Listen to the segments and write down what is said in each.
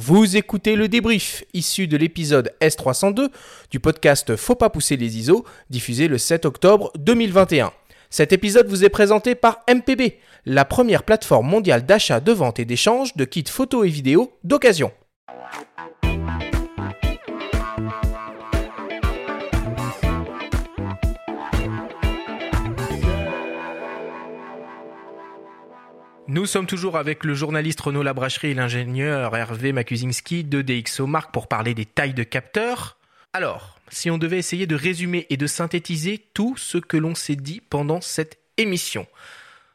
Vous écoutez le débrief issu de l'épisode S302 du podcast Faut pas pousser les ISO, diffusé le 7 octobre 2021. Cet épisode vous est présenté par MPB, la première plateforme mondiale d'achat, de vente et d'échange de kits photos et vidéos d'occasion. Nous sommes toujours avec le journaliste Renaud Labracherie et l'ingénieur Hervé Makuzinski de DxO Mark pour parler des tailles de capteurs. Alors, si on devait essayer de résumer et de synthétiser tout ce que l'on s'est dit pendant cette émission,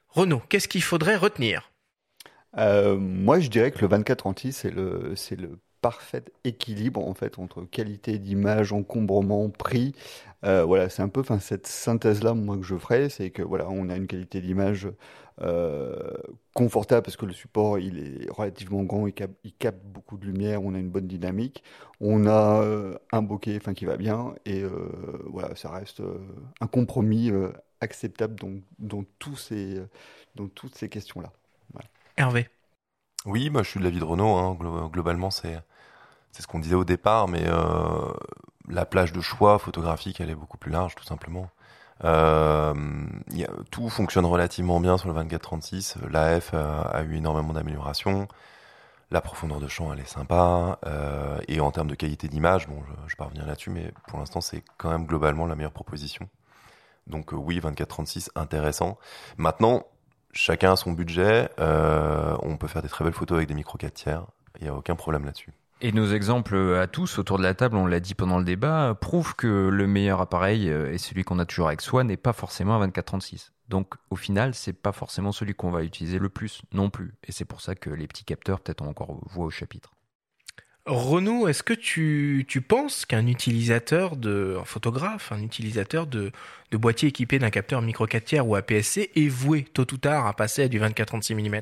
Renaud, qu'est-ce qu'il faudrait retenir? Euh, Moi, je dirais que le 24-36, c'est le, c'est le parfait équilibre en fait entre qualité d'image, encombrement, prix. Euh, voilà, c'est un peu, enfin cette synthèse là, moi que je ferais, c'est que voilà, on a une qualité d'image euh, confortable parce que le support il est relativement grand, il capte, beaucoup de lumière, on a une bonne dynamique, on a euh, un bokeh enfin qui va bien et voilà, ça reste un compromis acceptable dans, dans, tous ces, dans toutes ces questions là. Hervé. Oui, moi je suis de l'avis de Renault. Hein. Globalement, c'est ce qu'on disait au départ, mais euh, la plage de choix photographique, elle est beaucoup plus large, tout simplement. Euh, tout fonctionne relativement bien sur le 24-36. L'AF a, a, eu énormément d'améliorations. La profondeur de champ, elle est sympa. Euh, et en termes de qualité d'image, bon, je, je parviens là-dessus, mais pour l'instant, c'est quand même globalement la meilleure proposition. Donc euh, oui, 24-36, intéressant. Maintenant, chacun a son budget. On peut faire des très belles photos avec des micro 4 tiers. Il n'y a aucun problème là-dessus. Et nos exemples à tous autour de la table, on l'a dit pendant le débat, prouvent que le meilleur appareil et celui qu'on a toujours avec soi n'est pas forcément un 24-36. Donc au final, c'est pas forcément celui qu'on va utiliser le plus non plus. Et c'est pour ça que les petits capteurs, peut-être, ont encore voix au chapitre. Renaud, est-ce que tu, tu penses qu'un utilisateur de, un photographe, un utilisateur de, de boîtier équipé d'un capteur micro 4 tiers ou APS-C est voué tôt ou tard à passer à du 24-36 mm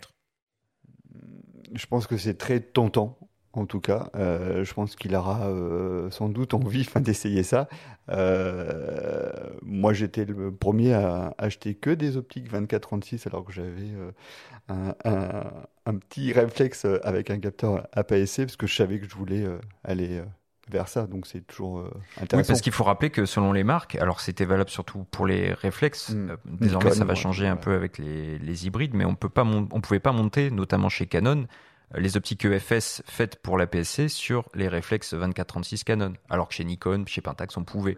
Je pense que c'est très tentant en tout cas. Euh, je pense qu'il aura euh, sans doute envie d'essayer ça. Euh, moi, j'étais le premier à acheter que des optiques 24-36 alors que j'avais un, petit réflexe avec un capteur APS-C parce que je savais que je voulais aller vers ça, donc c'est toujours intéressant. Oui, parce qu'il faut rappeler que selon les marques, alors c'était valable surtout pour les réflexes, mmh. désormais Nikon, ça va changer ouais. un peu avec les, les, hybrides, mais on peut pas on pouvait pas monter, notamment chez Canon, les optiques EFS faites pour la PSC sur les réflexes 24-36 Canon, alors que chez Nikon, chez Pentax, on pouvait.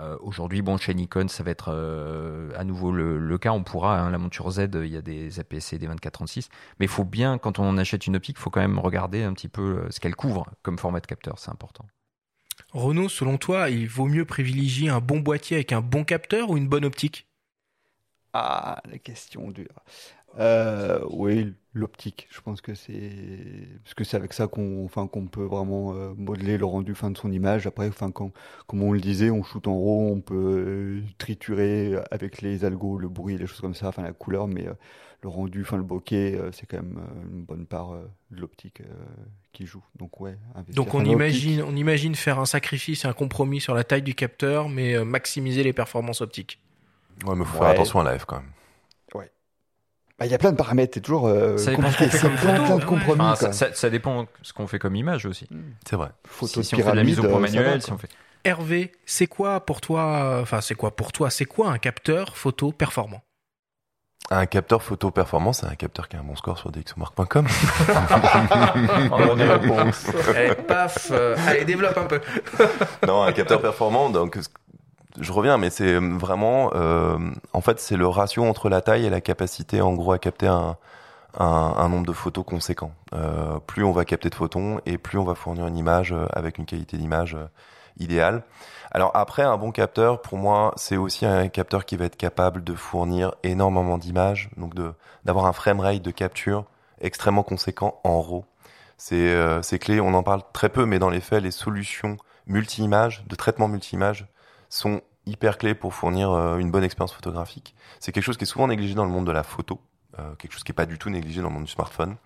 Euh, Aujourd'hui, bon, chez Nikon, ça va être euh, à nouveau le, le, cas. On pourra, hein, la monture Z, il y a des APS-C, des 24-36. Mais il faut bien, quand on achète une optique, il faut quand même regarder un petit peu euh, ce qu'elle couvre comme format de capteur. C'est important. Renaud, selon toi, il vaut mieux privilégier un bon boîtier avec un bon capteur ou une bonne optique? Ah, la question dure. Euh, oui, l'optique. Je pense que c'est parce que c'est avec ça qu'on, enfin, qu'on peut vraiment euh, modeler le rendu fin de son image. Après, enfin, quand, comme on le disait, on shoot en RAW, on peut euh, triturer avec les algos, le bruit, les choses comme ça, enfin la couleur, mais euh, le rendu, enfin le bokeh, euh, c'est quand même une bonne part de l'optique qui joue. Donc ouais. Donc on imagine, on imagine faire un sacrifice, un compromis sur la taille du capteur, mais maximiser les performances optiques. Ouais, mais faut ouais. faire attention à la F quand même. Bah, il y a plein de paramètres, c'est toujours euh, compliqué. C'est plein, plein de compromis. Enfin, ça, ça, ça, dépend ce qu'on fait comme image aussi. C'est vrai. Photo si, si on fait de la mise au point manuel, si on fait. Hervé, c'est quoi pour toi Enfin, c'est quoi pour toi C'est quoi un capteur photo performant? Un capteur photo performant, c'est un capteur qui a un bon score sur dxomark.com. Bonne réponse. Allez, paf. Euh, allez, développe un peu. non, un capteur performant, donc je reviens, mais c'est vraiment, euh, en fait, c'est le ratio entre la taille et la capacité, en gros, à capter un, un, un nombre de photos conséquent. Euh, plus on va capter de photons et plus on va fournir une image euh, avec une qualité d'image euh, idéale. Alors après, un bon capteur, pour moi, c'est aussi un capteur qui va être capable de fournir énormément d'images, donc de d'avoir un framerate de capture extrêmement conséquent en RAW. C'est euh, clé, on en parle très peu, mais dans les faits, les solutions multi-images, de traitement multi-images, sont hyper clés pour fournir euh, une bonne expérience photographique. C'est quelque chose qui est souvent négligé dans le monde de la photo, euh, quelque chose qui est pas du tout négligé dans le monde du smartphone.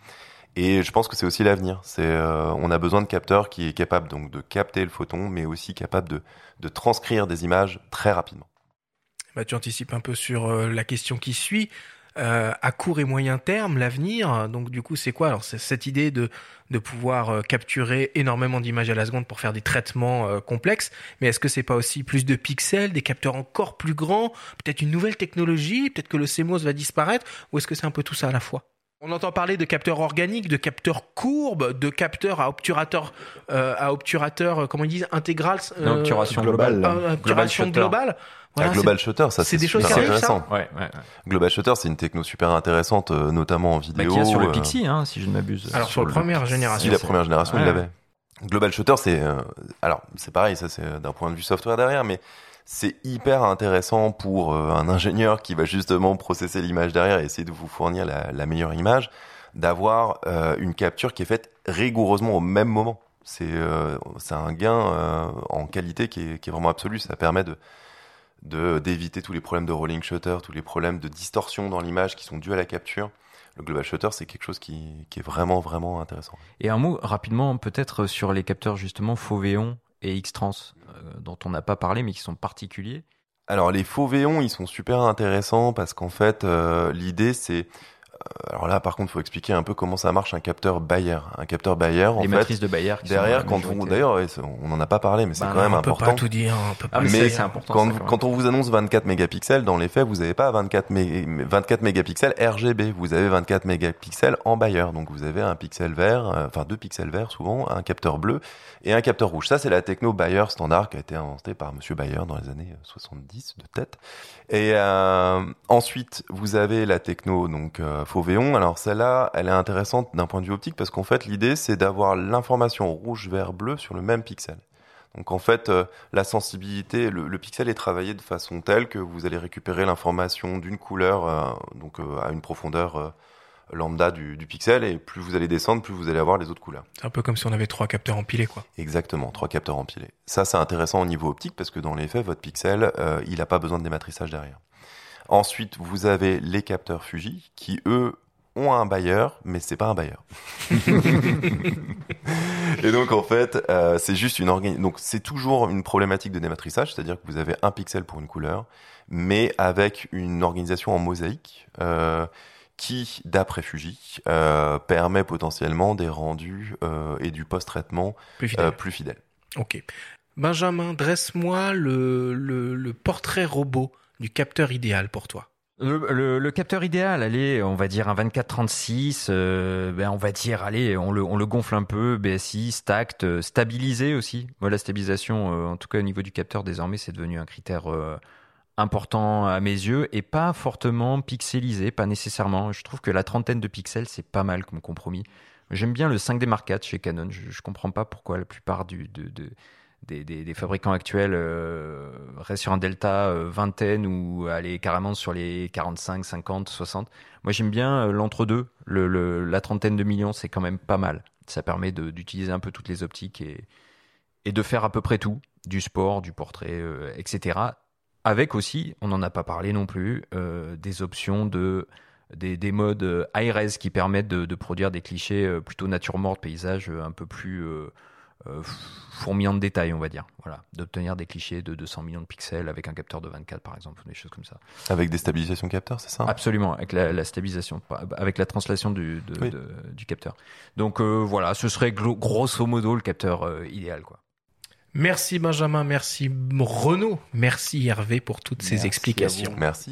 Et je pense que c'est aussi l'avenir. C'est, euh, on a besoin de capteurs qui est capable donc de capter le photon, mais aussi capable de, de transcrire des images très rapidement. Bah, tu anticipes un peu sur la question qui suit. Euh, à court et moyen terme, l'avenir, donc du coup, c'est quoi Alors, c'est cette idée de de pouvoir euh, capturer énormément d'images à la seconde pour faire des traitements euh, complexes. Mais est-ce que c'est pas aussi plus de pixels, des capteurs encore plus grands, peut-être une nouvelle technologie, peut-être que le CMOS va disparaître, ou est-ce que c'est un peu tout ça à la fois? On entend parler de capteurs organiques, de capteurs courbes, de capteurs à obturateur, euh, à obturateur, comment ils disent, intégral, obturation globale, obturation globale. Voilà, Global Shutter, ça c'est des choses intéressant. Ouais, ouais, Global Shutter, c'est une techno super intéressante, euh, notamment en vidéo. Bah, qui a sur le Pixie, hein, si je ne m'abuse. Alors sur, la première génération. Si la première génération, il l'avait. Global Shutter, c'est euh, alors c'est pareil, ça c'est d'un point de vue software derrière, mais c'est hyper intéressant pour euh, un ingénieur qui va justement processer l'image derrière et essayer de vous fournir la, meilleure image, d'avoir une capture qui est faite rigoureusement au même moment. C'est c'est un gain en qualité qui est, qui est vraiment absolu. Ça permet de d'éviter tous les problèmes de rolling shutter, tous les problèmes de distorsion dans l'image qui sont dus à la capture. Le global shutter, c'est quelque chose qui, qui, est vraiment vraiment intéressant. Et un mot rapidement peut-être sur les capteurs justement Foveon et X-Trans euh, dont on n'a pas parlé mais qui sont particuliers. Alors les Foveon, ils sont super intéressants parce qu'en fait euh, l'idée c'est alors là, par contre, il faut expliquer un peu comment ça marche un capteur Bayer. Un capteur Bayer, en les matrices de Bayer. derrière, quand vous, d'ailleurs, on n'en a pas parlé, mais c'est bah quand même on important. Peut pas tout dire. On peut pas ah, mais c'est important. Quand, quand, on vous annonce 24 mégapixels, dans les faits, vous n'avez pas 24, 24 mégapixels RGB. Vous avez 24 mégapixels en Bayer. Donc vous avez un pixel vert, euh, enfin deux pixels verts souvent, un capteur bleu et un capteur rouge. Ça, c'est la techno Bayer standard qui a été inventée par Monsieur Bayer dans les années 70 de tête. Et euh, ensuite, vous avez la techno donc euh, Fauvéon. Alors celle-là, elle est intéressante d'un point de vue optique parce qu'en fait, l'idée c'est d'avoir l'information rouge, vert, bleu sur le même pixel. Donc en fait, euh, la sensibilité, le, pixel est travaillé de façon telle que vous allez récupérer l'information d'une couleur, euh, donc à une profondeur lambda du, du, pixel et plus vous allez descendre, plus vous allez avoir les autres couleurs. C'est un peu comme si on avait trois capteurs empilés, quoi. Exactement, trois capteurs empilés. Ça, c'est intéressant au niveau optique parce que dans les faits, votre pixel, euh, il n'a pas besoin de dématrissage derrière. Ensuite, vous avez les capteurs Fuji qui, eux, ont un bailleur, mais c'est pas un bailleur. et donc en fait, euh, c'est juste une orga... donc c'est toujours une problématique de dématrissage, c'est-à-dire que vous avez un pixel pour une couleur, mais avec une organisation en mosaïque. Euh, qui, d'après Fuji, euh, permet potentiellement des rendus euh, et du post-traitement plus, euh, plus fidèles. Ok. Benjamin, dresse-moi le, le, le, portrait robot du capteur idéal pour toi. Le, capteur idéal, allez, on va dire un 24-36, euh, ben on va dire, allez, on le, on le gonfle un peu, BSI, stacked, stabilisé aussi. Moi, la stabilisation, en tout cas au niveau du capteur, désormais, c'est devenu un critère important à mes yeux et pas fortement pixelisé, pas nécessairement. Je trouve que la trentaine de pixels, c'est pas mal comme compromis. J'aime bien le 5D Mark IV chez Canon. Je, je comprends pas pourquoi la plupart du, de, des, des, fabricants actuels euh, restent sur un delta euh, vingtaine ou aller carrément sur les 45, 50, 60. Moi, j'aime bien euh, l'entre-deux. Le, la trentaine de millions, c'est quand même pas mal. Ça permet d'utiliser un peu toutes les optiques et, et de faire à peu près tout, du sport, du portrait, euh, etc avec aussi, on n'en a pas parlé non plus, euh, des options de des, des modes high-res qui permettent de, de, produire des clichés plutôt nature morte, paysage un peu plus fourmillant de détails, on va dire. Voilà, d'obtenir des clichés de 200 millions de pixels avec un capteur de 24 par exemple, des choses comme ça. Avec des stabilisations capteurs, c'est ça? Absolument, avec la, la, stabilisation, avec la translation du, de, oui. de, du capteur. Donc voilà, ce serait grosso modo le capteur idéal, quoi. Merci Benjamin, merci Renaud, merci Hervé pour toutes merci ces explications. Merci.